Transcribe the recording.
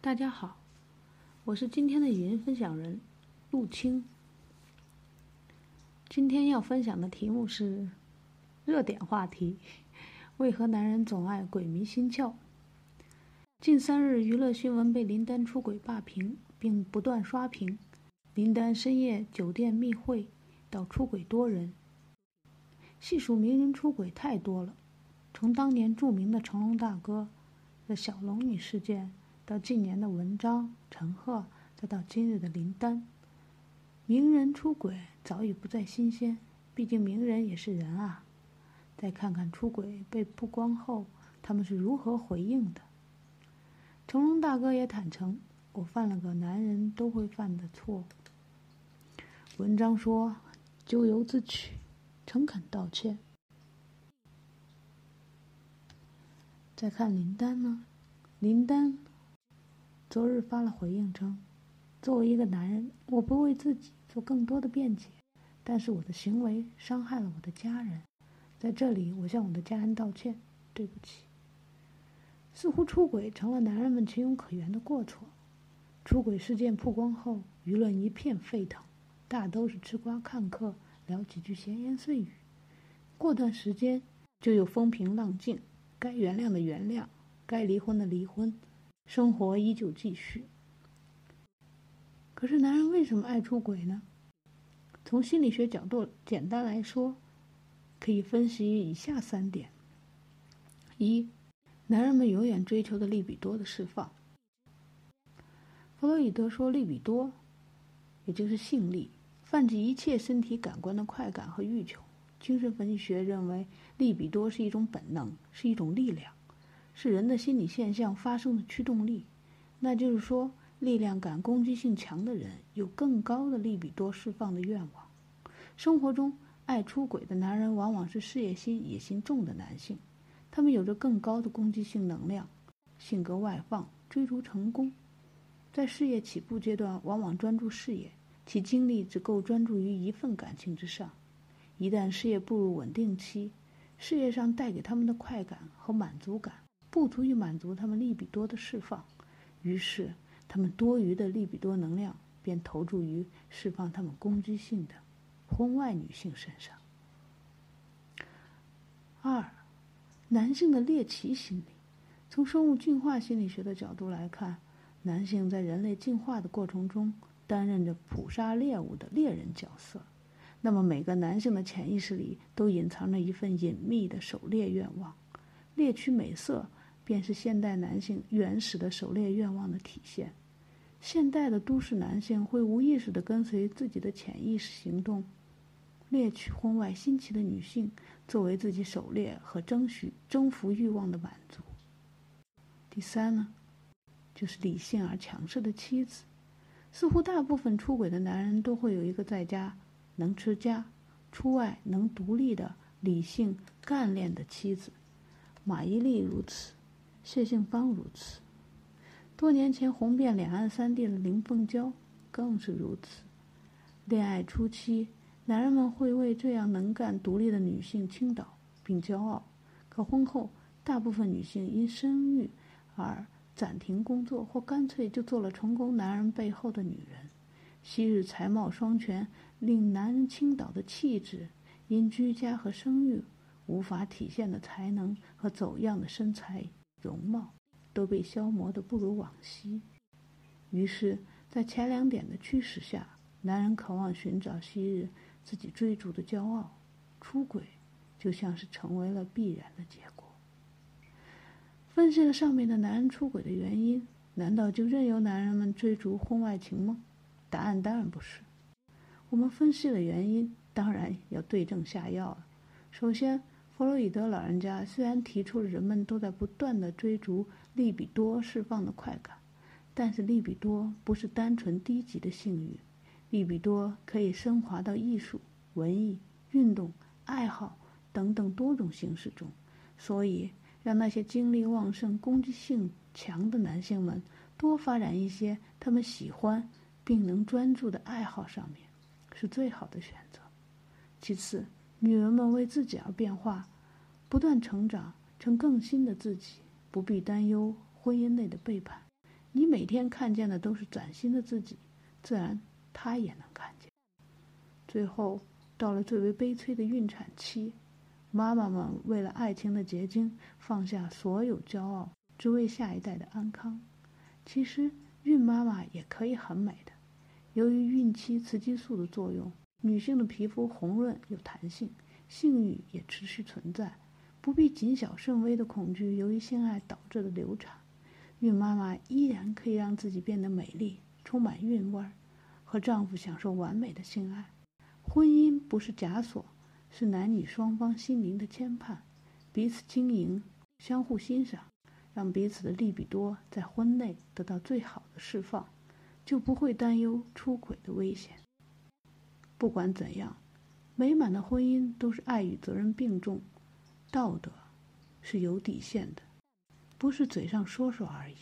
大家好，我是今天的语音分享人陆青。今天要分享的题目是热点话题：为何男人总爱鬼迷心窍？近三日，娱乐新闻被林丹出轨霸屏，并不断刷屏。林丹深夜酒店密会，到出轨多人，细数名人出轨太多了，从当年著名的成龙大哥的小龙女事件。到近年的文章、陈赫，再到今日的林丹，名人出轨早已不再新鲜。毕竟名人也是人啊。再看看出轨被曝光后，他们是如何回应的。成龙大哥也坦诚：“我犯了个男人都会犯的错。”文章说：“咎由自取，诚恳道歉。”再看林丹呢？林丹。昨日发了回应称：“作为一个男人，我不为自己做更多的辩解，但是我的行为伤害了我的家人，在这里我向我的家人道歉，对不起。”似乎出轨成了男人们情有可原的过错。出轨事件曝光后，舆论一片沸腾，大都是吃瓜看客，聊几句闲言碎语。过段时间就有风平浪静，该原谅的原谅，该离婚的离婚。生活依旧继续。可是，男人为什么爱出轨呢？从心理学角度，简单来说，可以分析以下三点：一，男人们永远追求的利比多的释放。弗洛伊德说，利比多，也就是性力，泛指一切身体感官的快感和欲求。精神分析学认为，利比多是一种本能，是一种力量。是人的心理现象发生的驱动力，那就是说，力量感、攻击性强的人有更高的利比多释放的愿望。生活中爱出轨的男人往往是事业心、野心重的男性，他们有着更高的攻击性能量，性格外放，追逐成功。在事业起步阶段，往往专注事业，其精力只够专注于一份感情之上。一旦事业步入稳定期，事业上带给他们的快感和满足感。不足以满足他们利比多的释放，于是他们多余的利比多能量便投注于释放他们攻击性的婚外女性身上。二，男性的猎奇心理，从生物进化心理学的角度来看，男性在人类进化的过程中担任着捕杀猎物的猎人角色。那么每个男性的潜意识里都隐藏着一份隐秘的狩猎愿望，猎取美色。便是现代男性原始的狩猎愿望的体现。现代的都市男性会无意识地跟随自己的潜意识行动，猎取婚外新奇的女性，作为自己狩猎和争取征服欲望的满足。第三呢，就是理性而强势的妻子。似乎大部分出轨的男人都会有一个在家能持家、出外能独立的理性干练的妻子。马伊琍如此。谢杏芳如此，多年前红遍两岸三地的林凤娇更是如此。恋爱初期，男人们会为这样能干独立的女性倾倒并骄傲；可婚后，大部分女性因生育而暂停工作，或干脆就做了成功男人背后的女人。昔日才貌双全、令男人倾倒的气质，因居家和生育无法体现的才能和走样的身材。容貌都被消磨得不如往昔，于是，在前两点的驱使下，男人渴望寻找昔日自己追逐的骄傲，出轨就像是成为了必然的结果。分析了上面的男人出轨的原因，难道就任由男人们追逐婚外情吗？答案当然不是。我们分析了原因，当然要对症下药了。首先。弗洛伊德老人家虽然提出了人们都在不断的追逐利比多释放的快感，但是利比多不是单纯低级的性欲，利比多可以升华到艺术、文艺、运动、爱好等等多种形式中。所以，让那些精力旺盛、攻击性强的男性们多发展一些他们喜欢并能专注的爱好上面，是最好的选择。其次。女人们为自己而变化，不断成长成更新的自己，不必担忧婚姻内的背叛，你每天看见的都是崭新的自己，自然他也能看见。最后到了最为悲催的孕产期，妈妈们为了爱情的结晶，放下所有骄傲，只为下一代的安康。其实孕妈妈也可以很美的。由于孕期雌激素的作用，女性的皮肤红润有弹性，性欲也持续存在，不必谨小慎微的恐惧由于性爱导致的流产。孕妈妈依然可以让自己变得美丽，充满韵味儿，和丈夫享受完美的性爱。婚姻不是枷锁，是男女双方心灵的牵绊，彼此经营，相互欣赏，让彼此的利比多在婚内得到最好的释放。就不会担忧出轨的危险。不管怎样，美满的婚姻都是爱与责任并重，道德是有底线的，不是嘴上说说而已。